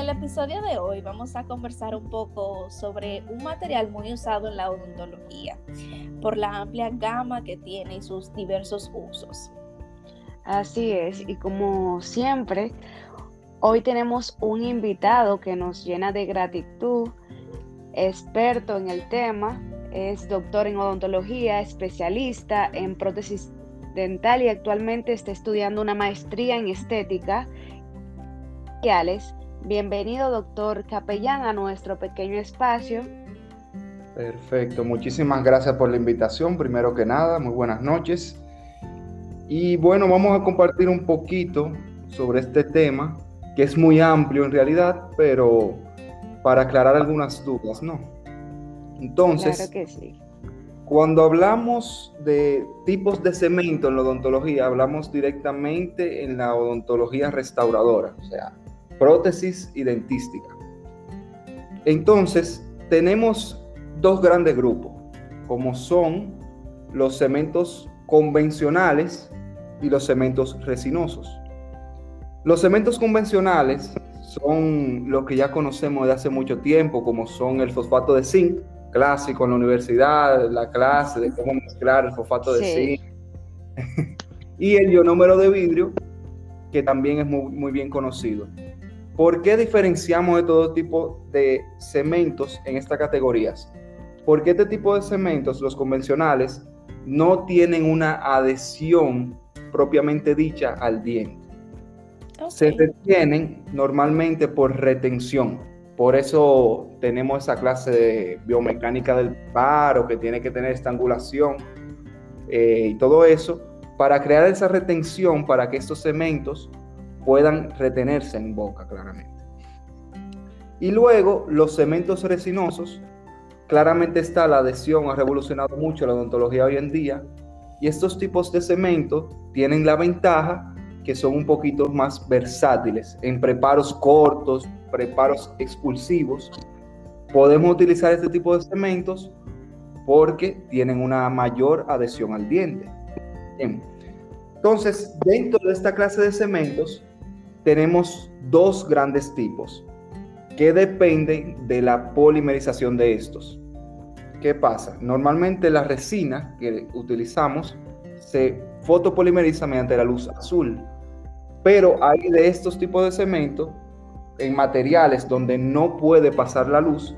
el episodio de hoy vamos a conversar un poco sobre un material muy usado en la odontología, por la amplia gama que tiene y sus diversos usos. Así es, y como siempre, hoy tenemos un invitado que nos llena de gratitud, experto en el tema, es doctor en odontología, especialista en prótesis dental y actualmente está estudiando una maestría en estética. Bienvenido, doctor Capellán, a nuestro pequeño espacio. Perfecto, muchísimas gracias por la invitación, primero que nada, muy buenas noches. Y bueno, vamos a compartir un poquito sobre este tema, que es muy amplio en realidad, pero para aclarar algunas dudas, ¿no? Entonces, claro que sí. Cuando hablamos de tipos de cemento en la odontología, hablamos directamente en la odontología restauradora, o sea, prótesis y dentística. Entonces, tenemos dos grandes grupos, como son los cementos convencionales y los cementos resinosos. Los cementos convencionales son lo que ya conocemos de hace mucho tiempo, como son el fosfato de zinc, clásico en la universidad, la clase de cómo mezclar el fosfato de zinc. y el ionómero de vidrio, que también es muy, muy bien conocido. ¿Por qué diferenciamos de todo tipo de cementos en estas categorías? Porque este tipo de cementos, los convencionales, no tienen una adhesión propiamente dicha al diente. Se retienen normalmente por retención. Por eso tenemos esa clase de biomecánica del paro que tiene que tener estrangulación eh, y todo eso para crear esa retención para que estos cementos puedan retenerse en boca claramente. Y luego los cementos resinosos, claramente está la adhesión, ha revolucionado mucho la odontología hoy en día y estos tipos de cemento tienen la ventaja que son un poquito más versátiles en preparos cortos, preparos expulsivos. Podemos utilizar este tipo de cementos porque tienen una mayor adhesión al diente. Entonces, dentro de esta clase de cementos, tenemos dos grandes tipos que dependen de la polimerización de estos. ¿Qué pasa? Normalmente la resina que utilizamos se fotopolimeriza mediante la luz azul. Pero hay de estos tipos de cemento en materiales donde no puede pasar la luz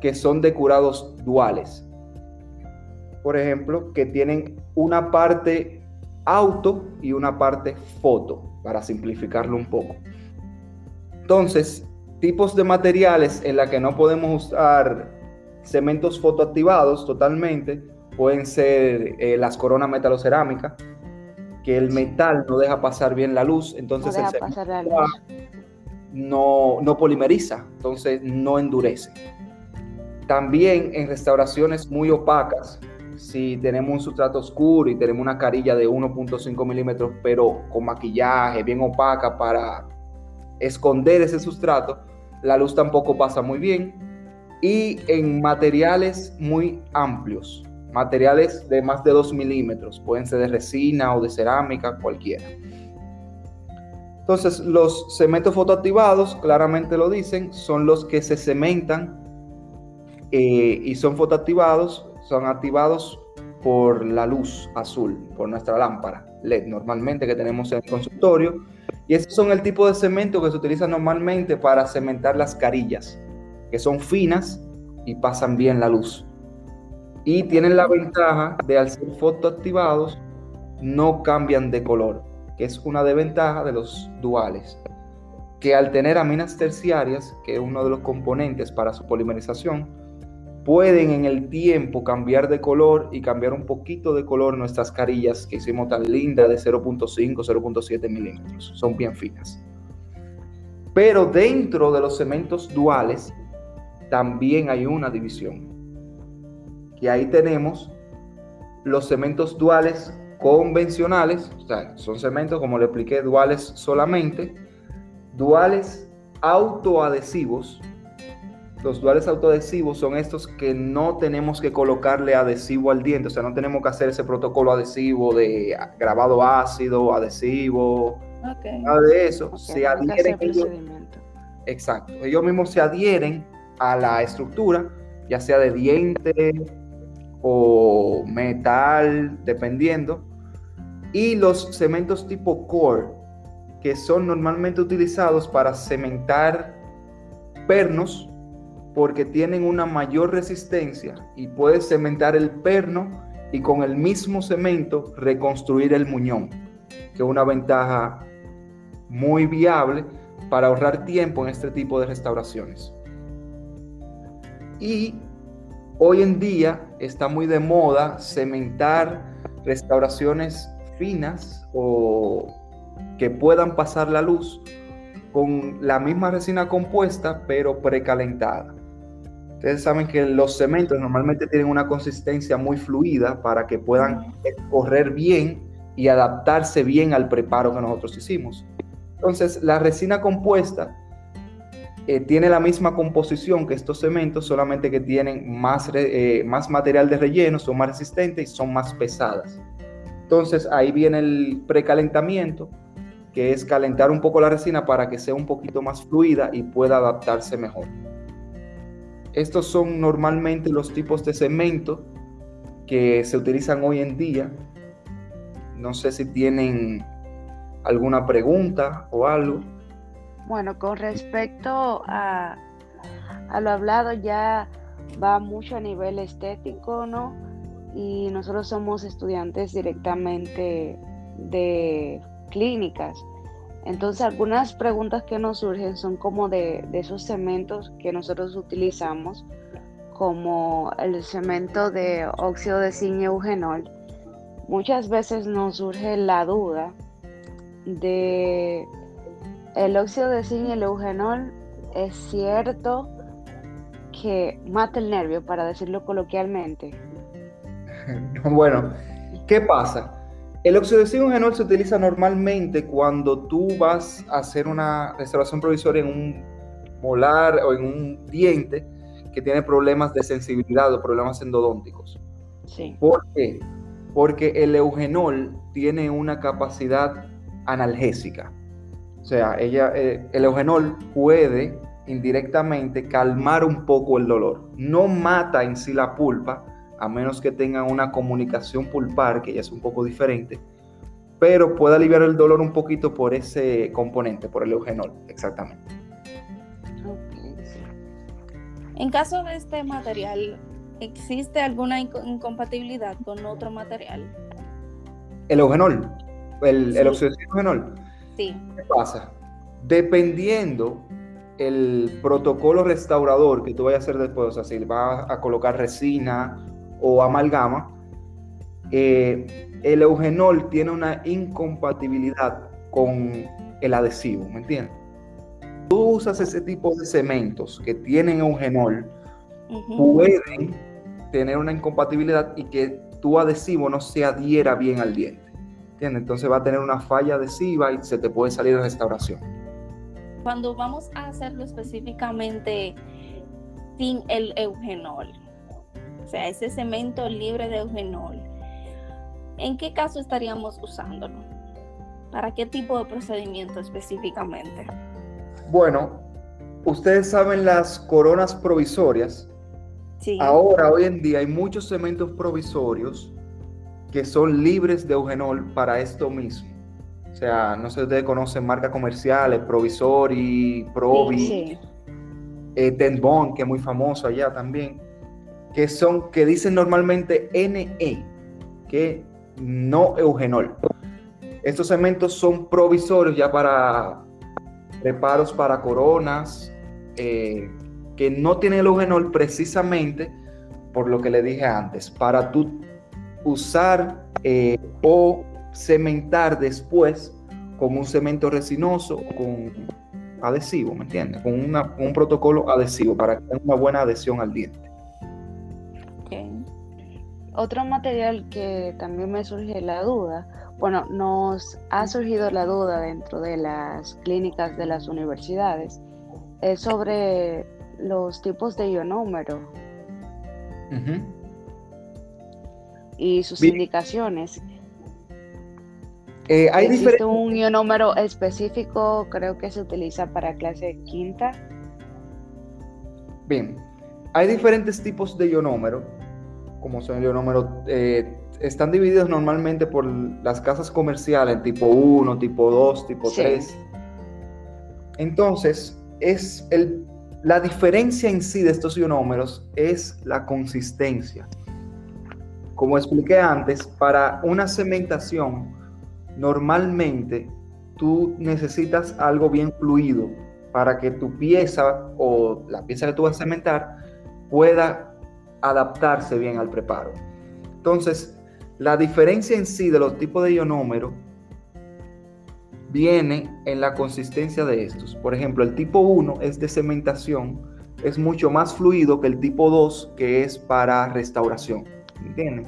que son de curados duales. Por ejemplo, que tienen una parte auto y una parte foto, para simplificarlo un poco. Entonces, tipos de materiales en la que no podemos usar cementos fotoactivados totalmente pueden ser eh, las coronas metalocerámicas, que el metal no deja pasar bien la luz, entonces No, no polimeriza, entonces no endurece. También en restauraciones muy opacas, si tenemos un sustrato oscuro y tenemos una carilla de 1.5 milímetros, pero con maquillaje bien opaca para esconder ese sustrato, la luz tampoco pasa muy bien. Y en materiales muy amplios, materiales de más de 2 milímetros, pueden ser de resina o de cerámica, cualquiera. Entonces, los cementos fotoactivados, claramente lo dicen, son los que se cementan eh, y son fotoactivados, son activados por la luz azul, por nuestra lámpara LED normalmente que tenemos en el consultorio. Y esos son el tipo de cemento que se utiliza normalmente para cementar las carillas, que son finas y pasan bien la luz y tienen la ventaja de al ser fotoactivados no cambian de color, que es una desventaja de los duales, que al tener aminas terciarias, que es uno de los componentes para su polimerización, pueden en el tiempo cambiar de color y cambiar un poquito de color nuestras carillas que hicimos tan lindas de 0.5, 0.7 milímetros. Son bien finas. Pero dentro de los cementos duales también hay una división. Y ahí tenemos los cementos duales convencionales, o sea, son cementos, como le expliqué, duales solamente, duales autoadhesivos. Los duales autoadhesivos son estos que no tenemos que colocarle adhesivo al diente, o sea, no tenemos que hacer ese protocolo adhesivo de grabado ácido, adhesivo, nada de eso. se adhieren Exacto. Ellos mismos se adhieren a la estructura, ya sea de diente o metal, dependiendo. Y los cementos tipo core, que son normalmente utilizados para cementar pernos porque tienen una mayor resistencia y puedes cementar el perno y con el mismo cemento reconstruir el muñón, que es una ventaja muy viable para ahorrar tiempo en este tipo de restauraciones. Y hoy en día está muy de moda cementar restauraciones finas o que puedan pasar la luz con la misma resina compuesta pero precalentada. Ustedes saben que los cementos normalmente tienen una consistencia muy fluida para que puedan correr bien y adaptarse bien al preparo que nosotros hicimos. Entonces, la resina compuesta eh, tiene la misma composición que estos cementos, solamente que tienen más, eh, más material de relleno, son más resistentes y son más pesadas. Entonces, ahí viene el precalentamiento, que es calentar un poco la resina para que sea un poquito más fluida y pueda adaptarse mejor. Estos son normalmente los tipos de cemento que se utilizan hoy en día. No sé si tienen alguna pregunta o algo. Bueno, con respecto a, lo hablado ya va mucho a nivel estético, ¿no? Y nosotros somos estudiantes directamente de clínicas. Entonces algunas preguntas que nos surgen son como de, esos cementos que nosotros utilizamos, como el cemento de óxido de zinc eugenol. Muchas veces nos surge la duda de el óxido de zinc y el eugenol es cierto que mata el nervio, para decirlo coloquialmente. bueno, ¿qué pasa? El zinc se utiliza normalmente cuando tú vas a hacer una restauración provisoria en un molar o en un diente que tiene problemas de sensibilidad o problemas endodónticos. Sí. ¿Por qué? Porque el eugenol tiene una capacidad analgésica. O sea, ella, eh, el eugenol puede indirectamente calmar un poco el dolor. No mata en sí la pulpa, a menos que tengan una comunicación pulpar, que ya es un poco diferente, pero puede aliviar el dolor un poquito por ese componente, por el eugenol, exactamente. En caso de este material, ¿existe alguna incompatibilidad con otro material? El eugenol, el, el eugenol. Sí. ¿Qué pasa? Dependiendo el protocolo restaurador que tú vayas a hacer después, o sea, si vas a colocar resina o amalgama, eh, el eugenol tiene una incompatibilidad con el adhesivo, ¿me entiendes? Tú usas ese tipo de cementos que tienen eugenol, pueden tener una incompatibilidad y que tu adhesivo no se adhiera bien al diente. ¿Entiendes? Entonces va a tener una falla adhesiva y se te puede salir de restauración. Cuando vamos a hacerlo específicamente sin el eugenol, sea, ese cemento libre de eugenol, ¿en qué caso estaríamos usándolo? ¿Para qué tipo de procedimiento específicamente? Bueno, ustedes saben las coronas provisorias. Sí. Ahora, hoy en día, hay muchos cementos provisorios que son libres de eugenol para esto mismo. O sea, no sé si ustedes conocen marcas comerciales, Provisori, Provi, sí, eh, que es muy famoso allá también que son, que dicen normalmente NE, que no eugenol. Estos cementos son provisorios ya para reparos para coronas, eh, que no tienen el eugenol precisamente por lo que le dije antes, para tú usar eh, o cementar después con un cemento resinoso con adhesivo, ¿me entiendes? Con, un protocolo adhesivo para que tenga una buena adhesión al diente. Otro material que también me surge la duda, bueno, nos ha surgido la duda dentro de las clínicas de las universidades, es sobre los tipos de ionómero y sus indicaciones. Eh, hay ¿Existe un ionómero específico? Creo que se utiliza para clase quinta. Bien, hay diferentes tipos de ionómero, como son el eh, están divididos normalmente por las casas comerciales, tipo 1, tipo 2, tipo 3. Entonces, es el, la diferencia en sí de estos ionómeros es la consistencia. Como expliqué antes, para una cementación, normalmente tú necesitas algo bien fluido para que tu pieza o la pieza que tú vas a cementar pueda adaptarse bien al preparo. Entonces, la diferencia en sí de los tipos de ionómero viene en la consistencia de estos. Por ejemplo, el tipo 1 es de cementación, es mucho más fluido que el tipo 2 que es para restauración. ¿Entienden?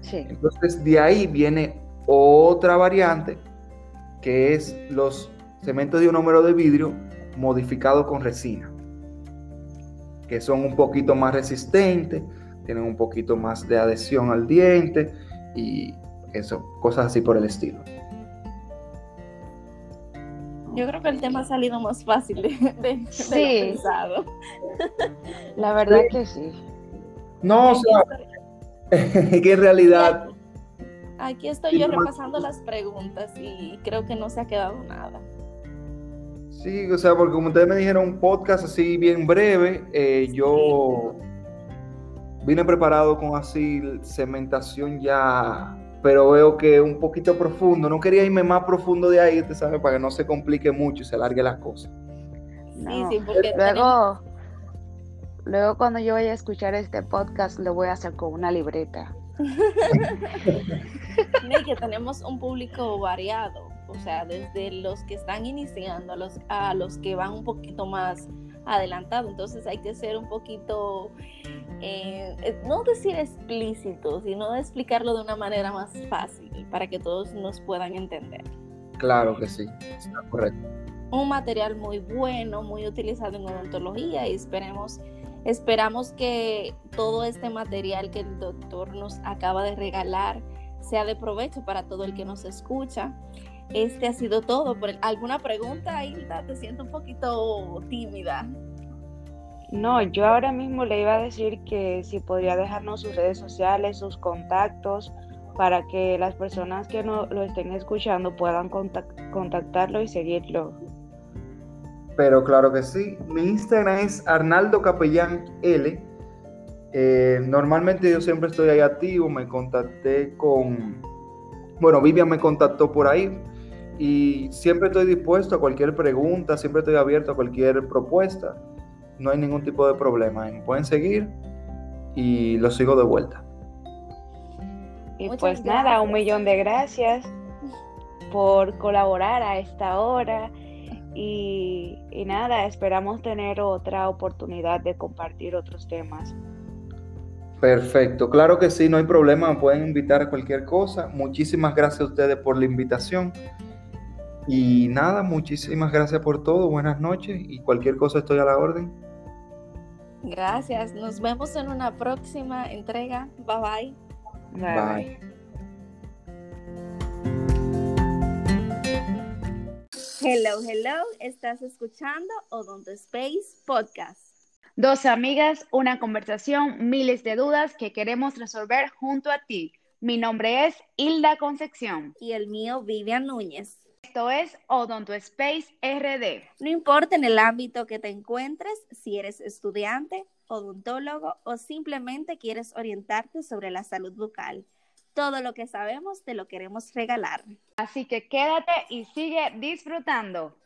Sí. Entonces, de ahí viene otra variante que es los cementos de ionómero de vidrio modificados con resina, que son un poquito más resistentes, tienen un poquito más de adhesión al diente y eso, cosas así por el estilo. Yo creo que el tema ha salido más fácil de, de, sí. pensado. La verdad que sí. No, o sea, que en realidad... Aquí estoy yo repasando las preguntas y creo que no se ha quedado nada. Sí, o sea, porque como ustedes me dijeron un podcast así bien breve, eh, yo vine preparado con así cementación ya, pero veo que un poquito profundo. No quería irme más profundo de ahí, usted sabe, para que no se complique mucho y se alargue las cosas. Sí, sí, porque luego, luego cuando yo vaya a escuchar este podcast, lo voy a hacer con una libreta. que tenemos un público variado, o sea, desde los que están iniciando a los, a los que van un poquito más adelantado. Entonces hay que ser un poquito, eh, no decir explícito, sino explicarlo de una manera más fácil para que todos nos puedan entender. Claro que sí, está correcto. Un material muy bueno, muy utilizado en odontología y esperemos, esperamos que todo este material que el doctor nos acaba de regalar sea de provecho para todo el que nos escucha. Este ha sido todo. ¿Alguna pregunta, Hilda? Te siento un poquito tímida. No, yo ahora mismo le iba a decir que si podría dejarnos sus redes sociales, sus contactos, para que las personas que no lo estén escuchando puedan contactarlo y seguirlo. Pero claro que sí. Mi Instagram es Arnaldo Capellán L. Eh, normalmente yo siempre estoy ahí activo. Me contacté con. Bueno, Vivian me contactó por ahí y siempre estoy dispuesto a cualquier pregunta, siempre estoy abierto a cualquier propuesta. No hay ningún tipo de problema. Me pueden seguir y lo sigo de vuelta. Y pues nada, un millón de gracias por colaborar a esta hora. Y, y, nada, esperamos tener otra oportunidad de compartir otros temas. Perfecto, claro que sí, no hay problema, me pueden invitar a cualquier cosa. Muchísimas gracias a ustedes por la invitación. Y nada, muchísimas gracias por todo, buenas noches y cualquier cosa estoy a la orden. Gracias, nos vemos en una próxima entrega. Bye bye. Bye. Hello, hello, estás escuchando Odonto Space Podcast. Dos amigas, una conversación, miles de dudas que queremos resolver junto a ti. Mi nombre es Hilda Concepción. Y el mío, Vivian Núñez. Esto es Odonto Space RD. No importa en el ámbito que te encuentres, si eres estudiante, odontólogo o simplemente quieres orientarte sobre la salud bucal. Todo lo que sabemos te lo queremos regalar. Así que quédate y sigue disfrutando.